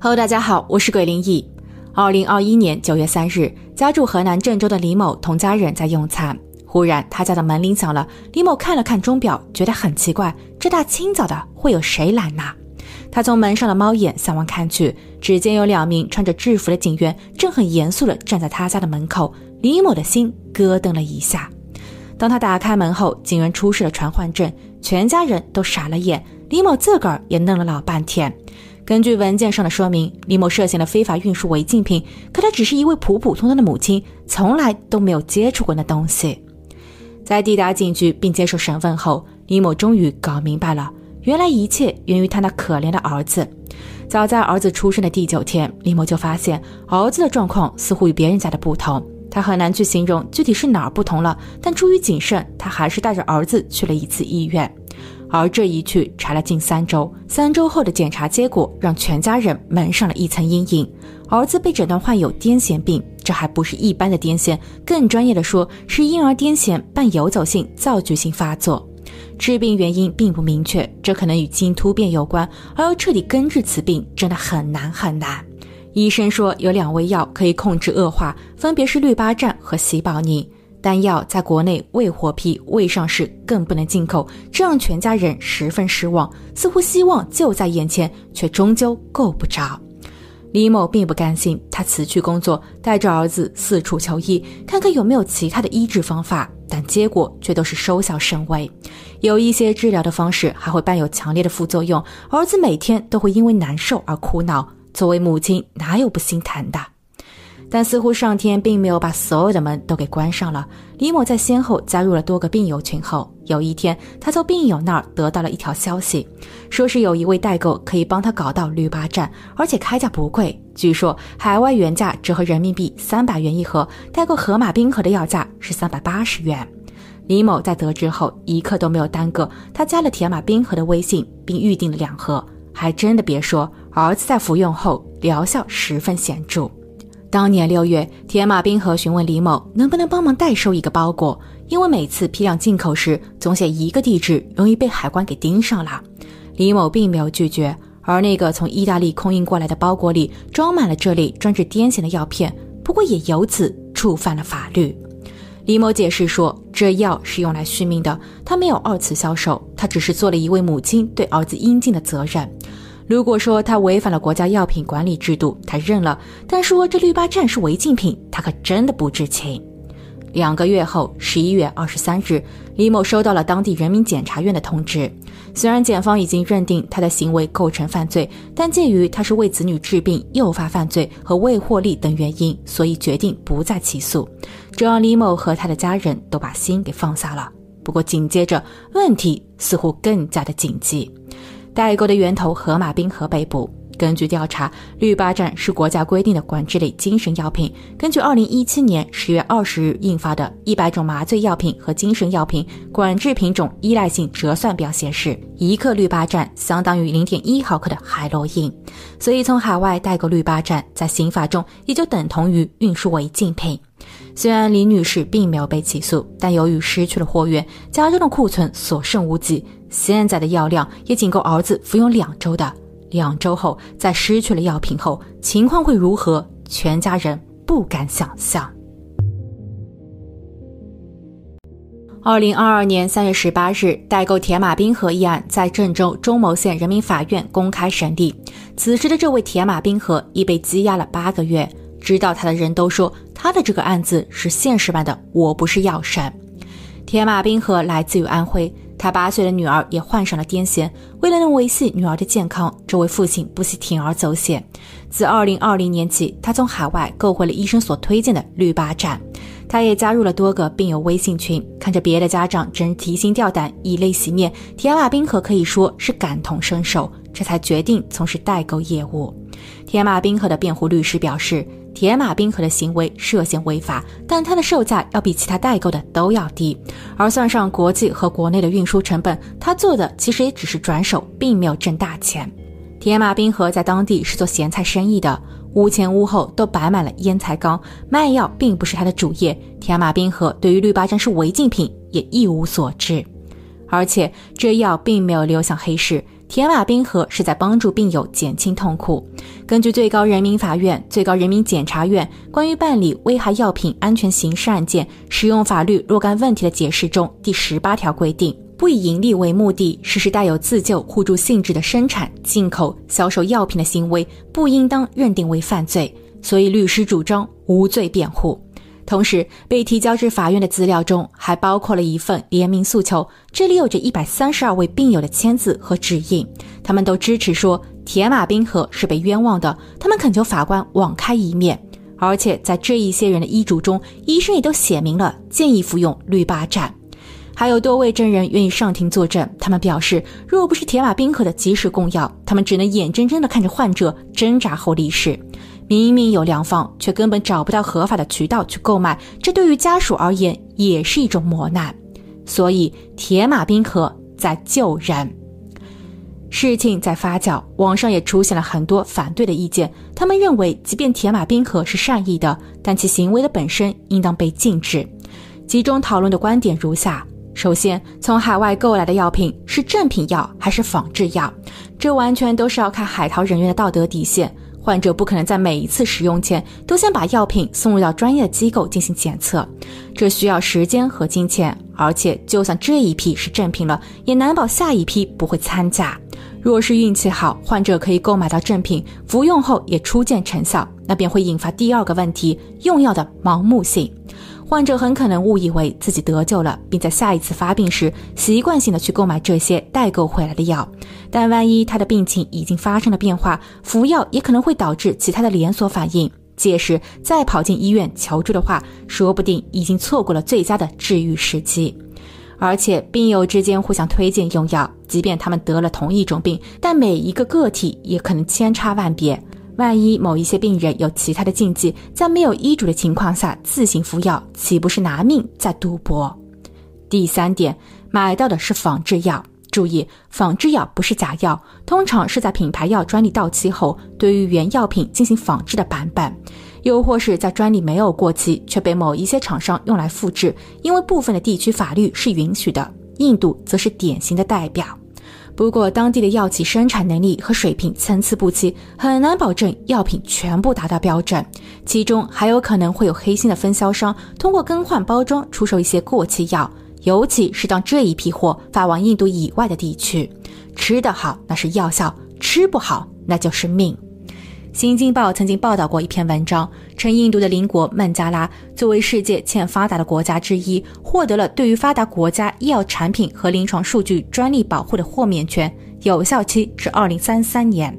Hello，大家好，我是鬼灵异。二零二一年九月三日，家住河南郑州的李某同家人在用餐，忽然他家的门铃响了。李某看了看钟表，觉得很奇怪，这大清早的会有谁来呢？他从门上的猫眼向外看去，只见有两名穿着制服的警员正很严肃地站在他家的门口。李某的心咯噔了一下。当他打开门后，警员出示了传唤证，全家人都傻了眼，李某自个儿也愣了老半天。根据文件上的说明，李某涉嫌了非法运输违禁品，可他只是一位普普通通的母亲，从来都没有接触过那东西。在抵达警局并接受审问后，李某终于搞明白了。原来一切源于他那可怜的儿子。早在儿子出生的第九天，李某就发现儿子的状况似乎与别人家的不同。他很难去形容具体是哪儿不同了，但出于谨慎，他还是带着儿子去了一次医院。而这一去查了近三周，三周后的检查结果让全家人蒙上了一层阴影。儿子被诊断患有癫痫病，这还不是一般的癫痫，更专业的说是婴儿癫痫伴游走性躁剧性发作。致病原因并不明确，这可能与基因突变有关，而要彻底根治此病真的很难很难。医生说有两味药可以控制恶化，分别是氯巴占和喜宝宁，丹药在国内未获批、未上市，更不能进口，这让全家人十分失望。似乎希望就在眼前，却终究够不着。李某并不甘心，他辞去工作，带着儿子四处求医，看看有没有其他的医治方法。但结果却都是收效甚微，有一些治疗的方式还会伴有强烈的副作用，儿子每天都会因为难受而哭闹。作为母亲，哪有不心疼的？但似乎上天并没有把所有的门都给关上了。李某在先后加入了多个病友群后，有一天他从病友那儿得到了一条消息，说是有一位代购可以帮他搞到氯巴站，而且开价不贵，据说海外原价折合人民币三百元一盒，代购河马冰河的要价是三百八十元。李某在得知后一刻都没有耽搁，他加了铁马冰河的微信，并预定了两盒。还真的别说，儿子在服用后疗效十分显著。当年六月，铁马冰河询问李某能不能帮忙代收一个包裹，因为每次批量进口时总写一个地址，容易被海关给盯上了。李某并没有拒绝，而那个从意大利空运过来的包裹里装满了这类专治癫痫的药片，不过也由此触犯了法律。李某解释说，这药是用来续命的，他没有二次销售，他只是做了一位母亲对儿子应尽的责任。如果说他违反了国家药品管理制度，他认了；但说这氯巴占是违禁品，他可真的不知情。两个月后，十一月二十三日，李某收到了当地人民检察院的通知。虽然检方已经认定他的行为构成犯罪，但鉴于他是为子女治病诱发犯罪和未获利等原因，所以决定不再起诉。这让李某和他的家人都把心给放下了。不过紧接着，问题似乎更加的紧急。代购的源头河马冰河被捕。根据调查，氯巴占是国家规定的管制类精神药品。根据二零一七年十月二十日印发的《一百种麻醉药品和精神药品管制品种依赖性折算表》显示，一克氯巴占相当于零点一毫克的海洛因。所以，从海外代购氯巴占，在刑法中也就等同于运输违禁品。虽然李女士并没有被起诉，但由于失去了货源，家中的库存所剩无几。现在的药量也仅够儿子服用两周的。两周后，在失去了药品后，情况会如何？全家人不敢想象。二零二二年三月十八日，代购铁马冰河一案在郑州中牟县人民法院公开审理。此时的这位铁马冰河已被羁押了八个月。知道他的人都说，他的这个案子是现实版的《我不是药神》。铁马冰河来自于安徽。他八岁的女儿也患上了癫痫，为了能维系女儿的健康，这位父亲不惜铤而走险。自二零二零年起，他从海外购回了医生所推荐的氯巴占，他也加入了多个病友微信群。看着别的家长真提心吊胆、以泪洗面，铁马冰河可以说是感同身受，这才决定从事代购业务。铁马冰河的辩护律师表示。铁马冰河的行为涉嫌违法，但它的售价要比其他代购的都要低，而算上国际和国内的运输成本，他做的其实也只是转手，并没有挣大钱。铁马冰河在当地是做咸菜生意的，屋前屋后都摆满了腌菜缸，卖药并不是他的主业。铁马冰河对于氯巴占是违禁品也一无所知，而且这药并没有流向黑市。铁马冰河是在帮助病友减轻痛苦。根据最高人民法院、最高人民检察院关于办理危害药品安全刑事案件使用法律若干问题的解释中第十八条规定，不以盈利为目的实施带有自救互助性质的生产、进口、销售药品的行为，不应当认定为犯罪。所以，律师主张无罪辩护。同时，被提交至法院的资料中还包括了一份联名诉求，这里有着一百三十二位病友的签字和指印，他们都支持说铁马冰河是被冤枉的，他们恳求法官网开一面。而且在这一些人的医嘱中，医生也都写明了建议服用氯巴占。还有多位证人愿意上庭作证，他们表示，若不是铁马冰河的及时供药，他们只能眼睁睁地看着患者挣扎后离世。明明有良方，却根本找不到合法的渠道去购买，这对于家属而言也是一种磨难。所以，铁马冰河在救人。事情在发酵，网上也出现了很多反对的意见。他们认为，即便铁马冰河是善意的，但其行为的本身应当被禁止。集中讨论的观点如下：首先，从海外购来的药品是正品药还是仿制药，这完全都是要看海淘人员的道德底线。患者不可能在每一次使用前都先把药品送入到专业机构进行检测，这需要时间和金钱，而且就算这一批是正品了，也难保下一批不会掺假。若是运气好，患者可以购买到正品，服用后也初见成效，那便会引发第二个问题：用药的盲目性。患者很可能误以为自己得救了，并在下一次发病时习惯性的去购买这些代购回来的药。但万一他的病情已经发生了变化，服药也可能会导致其他的连锁反应。届时再跑进医院求助的话，说不定已经错过了最佳的治愈时机。而且病友之间互相推荐用药，即便他们得了同一种病，但每一个个体也可能千差万别。万一某一些病人有其他的禁忌，在没有医嘱的情况下自行服药，岂不是拿命在赌博？第三点，买到的是仿制药。注意，仿制药不是假药，通常是在品牌药专利到期后，对于原药品进行仿制的版本，又或是在专利没有过期却被某一些厂商用来复制，因为部分的地区法律是允许的。印度则是典型的代表。不过，当地的药企生产能力和水平参差不齐，很难保证药品全部达到标准。其中还有可能会有黑心的分销商通过更换包装出售一些过期药，尤其是当这一批货发往印度以外的地区，吃得好那是药效，吃不好那就是命。《新京报》曾经报道过一篇文章，称印度的邻国孟加拉作为世界欠发达的国家之一，获得了对于发达国家医药产品和临床数据专利保护的豁免权，有效期至二零三三年。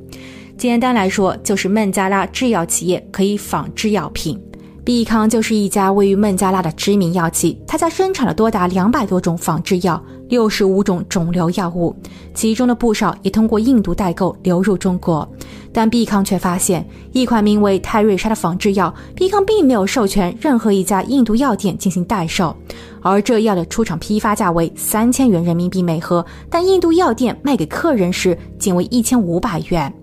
简单来说，就是孟加拉制药企业可以仿制药品。必康就是一家位于孟加拉的知名药企，他家生产了多达两百多种仿制药，六十五种肿瘤药物，其中的不少也通过印度代购流入中国。但必康却发现，一款名为泰瑞莎的仿制药，必康并没有授权任何一家印度药店进行代售，而这药的出厂批发价为三千元人民币每盒，但印度药店卖给客人时仅为一千五百元。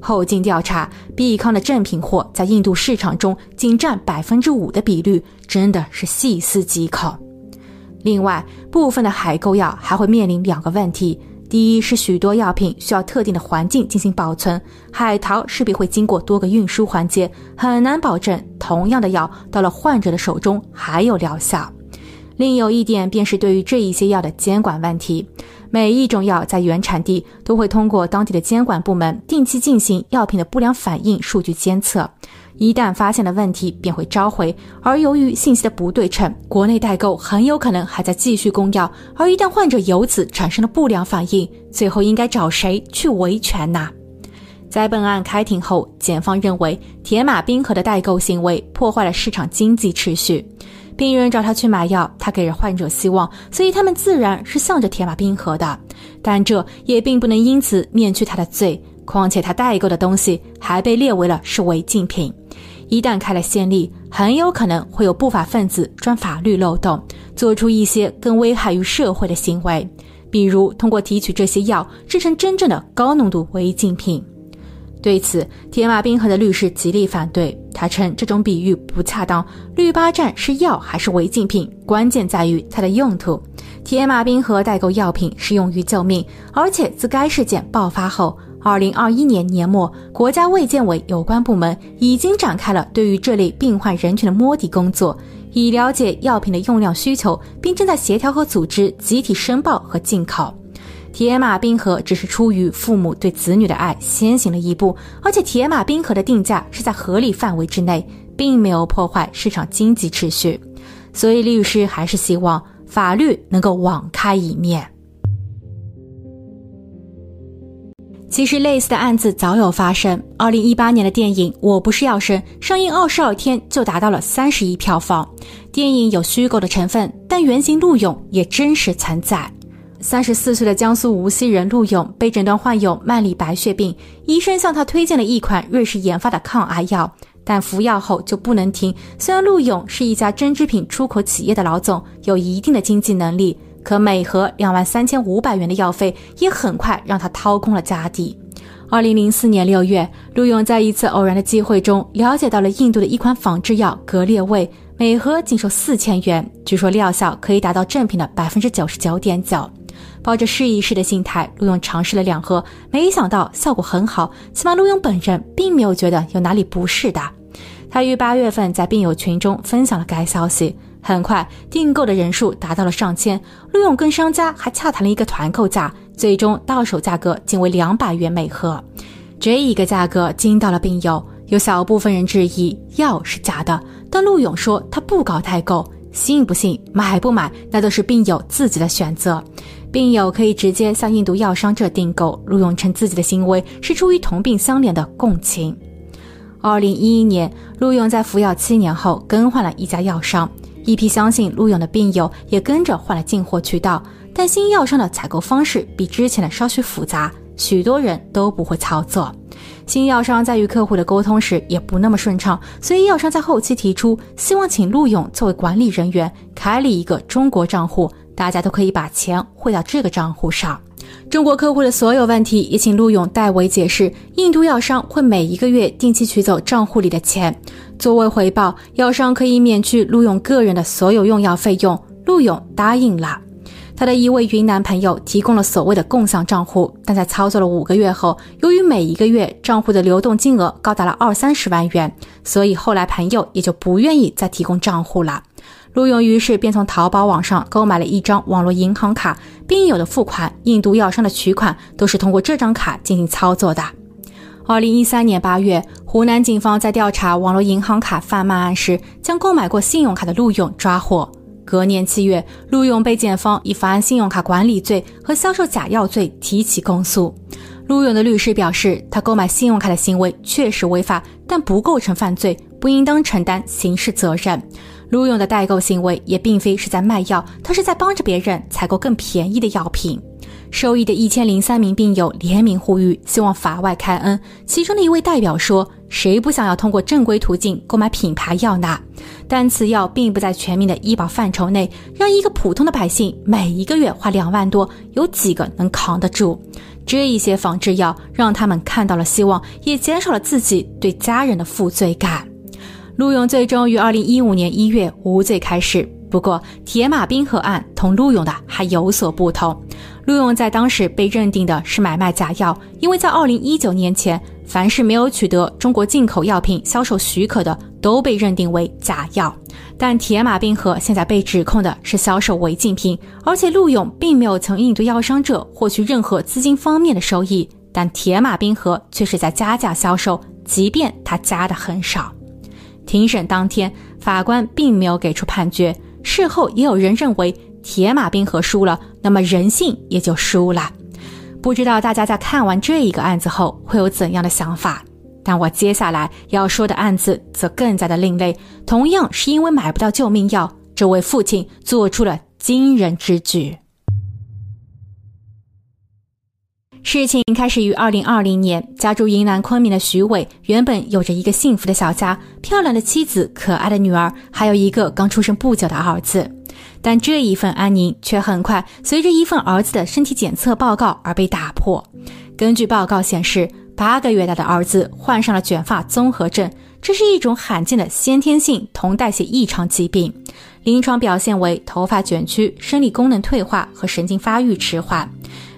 后经调查，必康的正品货在印度市场中仅占百分之五的比率，真的是细思极恐。另外，部分的海购药还会面临两个问题：第一是许多药品需要特定的环境进行保存，海淘势必会经过多个运输环节，很难保证同样的药到了患者的手中还有疗效。另有一点便是对于这一些药的监管问题。每一种药在原产地都会通过当地的监管部门定期进行药品的不良反应数据监测，一旦发现了问题便会召回。而由于信息的不对称，国内代购很有可能还在继续供药。而一旦患者由此产生了不良反应，最后应该找谁去维权呢？在本案开庭后，检方认为铁马冰河的代购行为破坏了市场经济秩序。病人找他去买药，他给了患者希望，所以他们自然是向着铁马冰河的。但这也并不能因此免去他的罪。况且他代购的东西还被列为了是违禁品，一旦开了先例，很有可能会有不法分子钻法律漏洞，做出一些更危害于社会的行为，比如通过提取这些药制成真正的高浓度违禁品。对此，铁马冰河的律师极力反对。他称这种比喻不恰当。绿巴站是药还是违禁品，关键在于它的用途。铁马冰河代购药品是用于救命，而且自该事件爆发后，二零二一年年末，国家卫健委有关部门已经展开了对于这类病患人群的摸底工作，以了解药品的用量需求，并正在协调和组织集体申报和进口。铁马冰河只是出于父母对子女的爱先行了一步，而且铁马冰河的定价是在合理范围之内，并没有破坏市场经济秩序，所以律师还是希望。法律能够网开一面。其实类似的案子早有发生。二零一八年的电影《我不是药神》上映二十二天就达到了三十亿票房。电影有虚构的成分，但原型陆勇也真实存在。三十四岁的江苏无锡人陆勇被诊断患有慢粒白血病，医生向他推荐了一款瑞士研发的抗癌药。但服药后就不能停。虽然陆勇是一家针织品出口企业的老总，有一定的经济能力，可每盒两万三千五百元的药费也很快让他掏空了家底。二零零四年六月，陆勇在一次偶然的机会中了解到了印度的一款仿制药格列卫，每盒仅售四千元，据说疗效可以达到正品的百分之九十九点九。抱着试一试的心态，陆勇尝试了两盒，没想到效果很好，起码陆勇本人并没有觉得有哪里不适的。他于八月份在病友群中分享了该消息，很快订购的人数达到了上千。陆勇跟商家还洽谈了一个团购价，最终到手价格仅为两百元每盒。这一个价格惊到了病友，有小部分人质疑药是假的，但陆勇说他不搞代购，信不信、买不买，那都是病友自己的选择。病友可以直接向印度药商这订购。陆勇称自己的行为是出于同病相怜的共情。二零一一年，陆勇在服药七年后更换了一家药商，一批相信陆勇的病友也跟着换了进货渠道。但新药商的采购方式比之前的稍许复杂，许多人都不会操作。新药商在与客户的沟通时也不那么顺畅，所以药商在后期提出希望请陆勇作为管理人员开立一个中国账户，大家都可以把钱汇到这个账户上。中国客户的所有问题也请陆勇代为解释。印度药商会每一个月定期取走账户里的钱，作为回报，药商可以免去陆勇个人的所有用药费用。陆勇答应了。他的一位云南朋友提供了所谓的共享账户，但在操作了五个月后，由于每一个月账户的流动金额高达了二三十万元，所以后来朋友也就不愿意再提供账户了。陆勇于是便从淘宝网上购买了一张网络银行卡，并有的付款、印度药商的取款都是通过这张卡进行操作的。二零一三年八月，湖南警方在调查网络银行卡贩卖案时，将购买过信用卡的陆勇抓获。隔年七月，陆勇被检方以犯信用卡管理罪和销售假药罪提起公诉。陆勇的律师表示，他购买信用卡的行为确实违法，但不构成犯罪，不应当承担刑事责任。陆勇的代购行为也并非是在卖药，他是在帮着别人采购更便宜的药品。受益的一千零三名病友联名呼吁，希望法外开恩。其中的一位代表说：“谁不想要通过正规途径购买品牌药呢？但此药并不在全民的医保范畴内，让一个普通的百姓每一个月花两万多，有几个能扛得住？这一些仿制药让他们看到了希望，也减少了自己对家人的负罪感。”陆勇最终于二零一五年一月无罪开释。不过，铁马冰河案同陆勇的还有所不同。陆勇在当时被认定的是买卖假药，因为在二零一九年前，凡是没有取得中国进口药品销售许可的，都被认定为假药。但铁马冰河现在被指控的是销售违禁品，而且陆勇并没有从印度药商者获取任何资金方面的收益，但铁马冰河却是在加价销售，即便他加的很少。庭审当天，法官并没有给出判决。事后也有人认为铁马冰河输了，那么人性也就输了。不知道大家在看完这一个案子后会有怎样的想法？但我接下来要说的案子则更加的另类，同样是因为买不到救命药，这位父亲做出了惊人之举。事情开始于二零二零年，家住云南昆明的徐伟原本有着一个幸福的小家，漂亮的妻子、可爱的女儿，还有一个刚出生不久的儿子。但这一份安宁却很快随着一份儿子的身体检测报告而被打破。根据报告显示，八个月大的儿子患上了卷发综合症，这是一种罕见的先天性铜代谢异常疾病，临床表现为头发卷曲、生理功能退化和神经发育迟缓。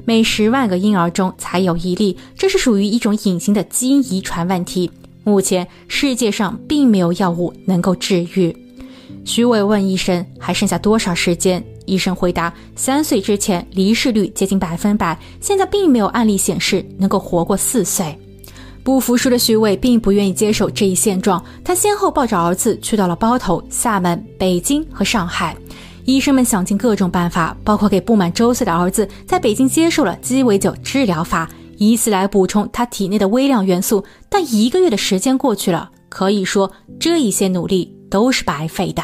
每十万个婴儿中才有一例，这是属于一种隐形的基因遗传问题。目前世界上并没有药物能够治愈。徐伟问医生还剩下多少时间？医生回答：三岁之前离世率接近百分百，现在并没有案例显示能够活过四岁。不服输的徐伟并不愿意接受这一现状，他先后抱着儿子去到了包头、厦门、北京和上海。医生们想尽各种办法，包括给不满周岁的儿子在北京接受了鸡尾酒治疗法，以此来补充他体内的微量元素。但一个月的时间过去了，可以说这一些努力都是白费的。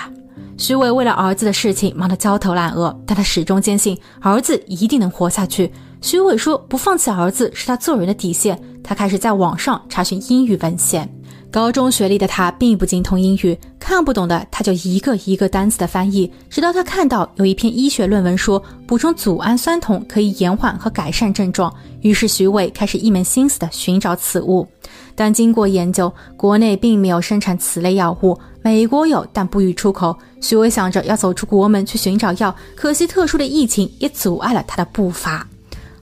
徐伟为了儿子的事情忙得焦头烂额，但他始终坚信儿子一定能活下去。徐伟说：“不放弃儿子是他做人的底线。”他开始在网上查询英语文献。高中学历的他并不精通英语，看不懂的他就一个一个单词的翻译，直到他看到有一篇医学论文说补充组氨酸酮可以延缓和改善症状，于是徐伟开始一门心思的寻找此物。但经过研究，国内并没有生产此类药物，美国有，但不予出口。徐伟想着要走出国门去寻找药，可惜特殊的疫情也阻碍了他的步伐。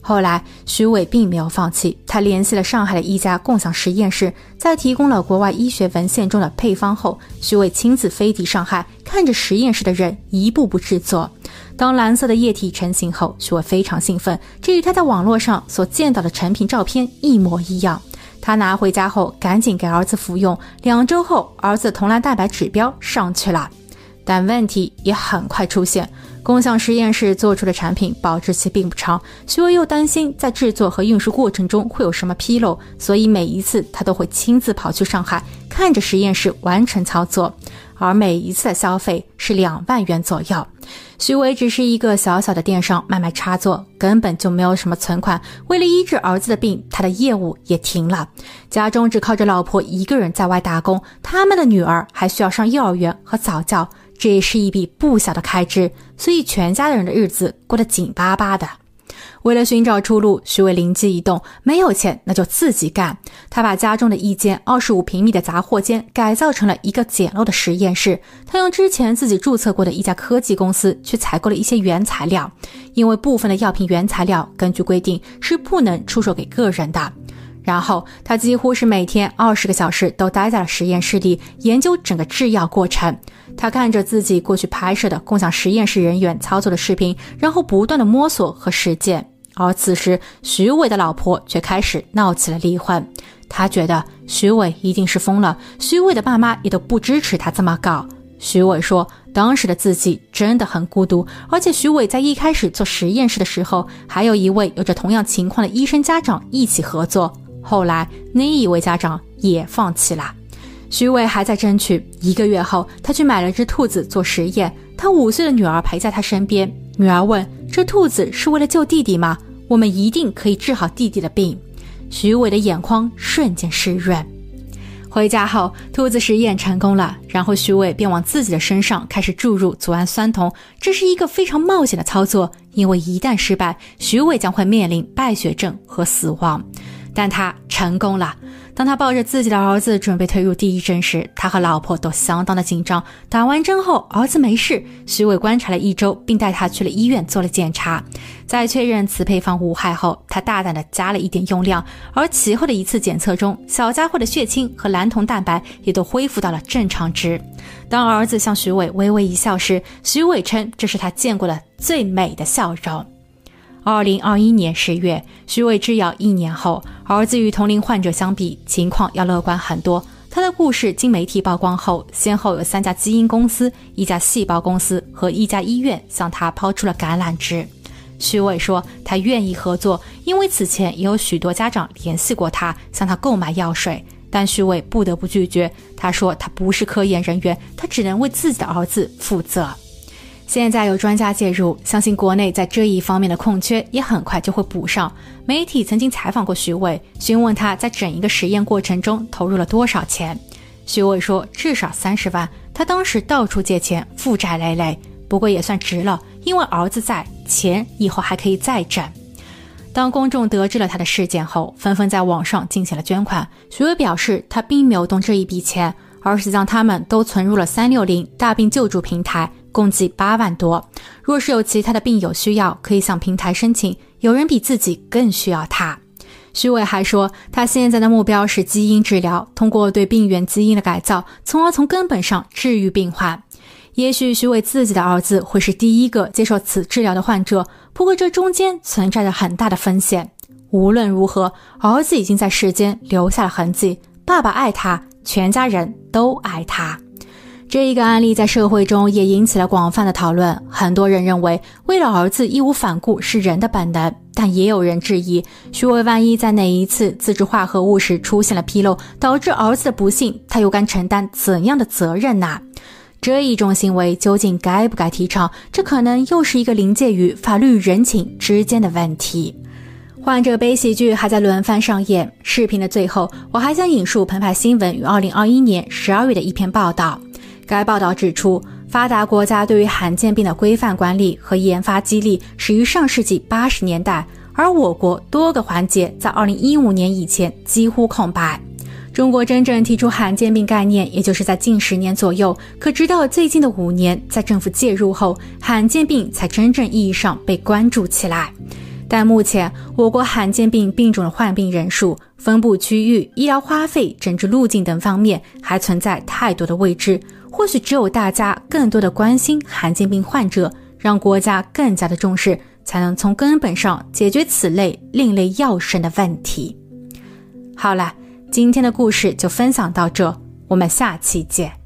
后来，徐伟并没有放弃，他联系了上海的一家共享实验室，在提供了国外医学文献中的配方后，徐伟亲自飞抵上海，看着实验室的人一步步制作。当蓝色的液体成型后，徐伟非常兴奋，这与他在网络上所见到的成品照片一模一样。他拿回家后，赶紧给儿子服用。两周后，儿子铜蓝蛋白指标上去了，但问题也很快出现。共享实验室做出的产品保质期并不长，徐伟又担心在制作和运输过程中会有什么纰漏，所以每一次他都会亲自跑去上海，看着实验室完成操作，而每一次的消费是两万元左右。徐伟只是一个小小的电商卖卖插座，根本就没有什么存款。为了医治儿子的病，他的业务也停了，家中只靠着老婆一个人在外打工，他们的女儿还需要上幼儿园和早教。这也是一笔不小的开支，所以全家人的日子过得紧巴巴的。为了寻找出路，徐伟灵机一动，没有钱那就自己干。他把家中的一间二十五平米的杂货间改造成了一个简陋的实验室。他用之前自己注册过的一家科技公司去采购了一些原材料，因为部分的药品原材料根据规定是不能出售给个人的。然后他几乎是每天二十个小时都待在了实验室里研究整个制药过程。他看着自己过去拍摄的共享实验室人员操作的视频，然后不断的摸索和实践。而此时，徐伟的老婆却开始闹起了离婚。他觉得徐伟一定是疯了，徐伟的爸妈也都不支持他这么搞。徐伟说，当时的自己真的很孤独，而且徐伟在一开始做实验室的时候，还有一位有着同样情况的医生家长一起合作。后来那一位家长也放弃了，徐伟还在争取。一个月后，他去买了只兔子做实验，他五岁的女儿陪在他身边。女儿问：“这兔子是为了救弟弟吗？我们一定可以治好弟弟的病。”徐伟的眼眶瞬间湿润。回家后，兔子实验成功了，然后徐伟便往自己的身上开始注入组氨酸酮。这是一个非常冒险的操作，因为一旦失败，徐伟将会面临败血症和死亡。但他成功了。当他抱着自己的儿子准备推入第一针时，他和老婆都相当的紧张。打完针后，儿子没事。徐伟观察了一周，并带他去了医院做了检查。在确认此配方无害后，他大胆的加了一点用量。而其后的一次检测中，小家伙的血清和蓝铜蛋白也都恢复到了正常值。当儿子向徐伟微微一笑时，徐伟称这是他见过的最美的笑容。二零二一年十月，徐伟制药一年后，儿子与同龄患者相比，情况要乐观很多。他的故事经媒体曝光后，先后有三家基因公司、一家细胞公司和一家医院向他抛出了橄榄枝。徐伟说，他愿意合作，因为此前也有许多家长联系过他，向他购买药水，但徐伟不得不拒绝。他说，他不是科研人员，他只能为自己的儿子负责。现在有专家介入，相信国内在这一方面的空缺也很快就会补上。媒体曾经采访过徐伟，询问他在整一个实验过程中投入了多少钱。徐伟说至少三十万，他当时到处借钱，负债累累，不过也算值了，因为儿子在，钱以后还可以再挣。当公众得知了他的事件后，纷纷在网上进行了捐款。徐伟表示他并没有动这一笔钱。而是将他们都存入了三六零大病救助平台，共计八万多。若是有其他的病友需要，可以向平台申请。有人比自己更需要它。徐伟还说，他现在的目标是基因治疗，通过对病原基因的改造，从而从根本上治愈病患。也许徐伟自己的儿子会是第一个接受此治疗的患者，不过这中间存在着很大的风险。无论如何，儿子已经在世间留下了痕迹。爸爸爱他，全家人都爱他。这一个案例在社会中也引起了广泛的讨论。很多人认为，为了儿子义无反顾是人的本能，但也有人质疑，徐伟万一在哪一次自制化合物时出现了纰漏，导致儿子的不幸，他又该承担怎样的责任呢？这一种行为究竟该不该提倡？这可能又是一个临界于法律与人情之间的问题。患者悲喜剧还在轮番上演。视频的最后，我还想引述澎湃新闻于二零二一年十二月的一篇报道。该报道指出，发达国家对于罕见病的规范管理和研发激励始于上世纪八十年代，而我国多个环节在二零一五年以前几乎空白。中国真正提出罕见病概念，也就是在近十年左右。可直到最近的五年，在政府介入后，罕见病才真正意义上被关注起来。但目前，我国罕见病病种的患病人数、分布区域、医疗花费、诊治路径等方面，还存在太多的未知。或许只有大家更多的关心罕见病患者，让国家更加的重视，才能从根本上解决此类另类药神的问题。好了，今天的故事就分享到这，我们下期见。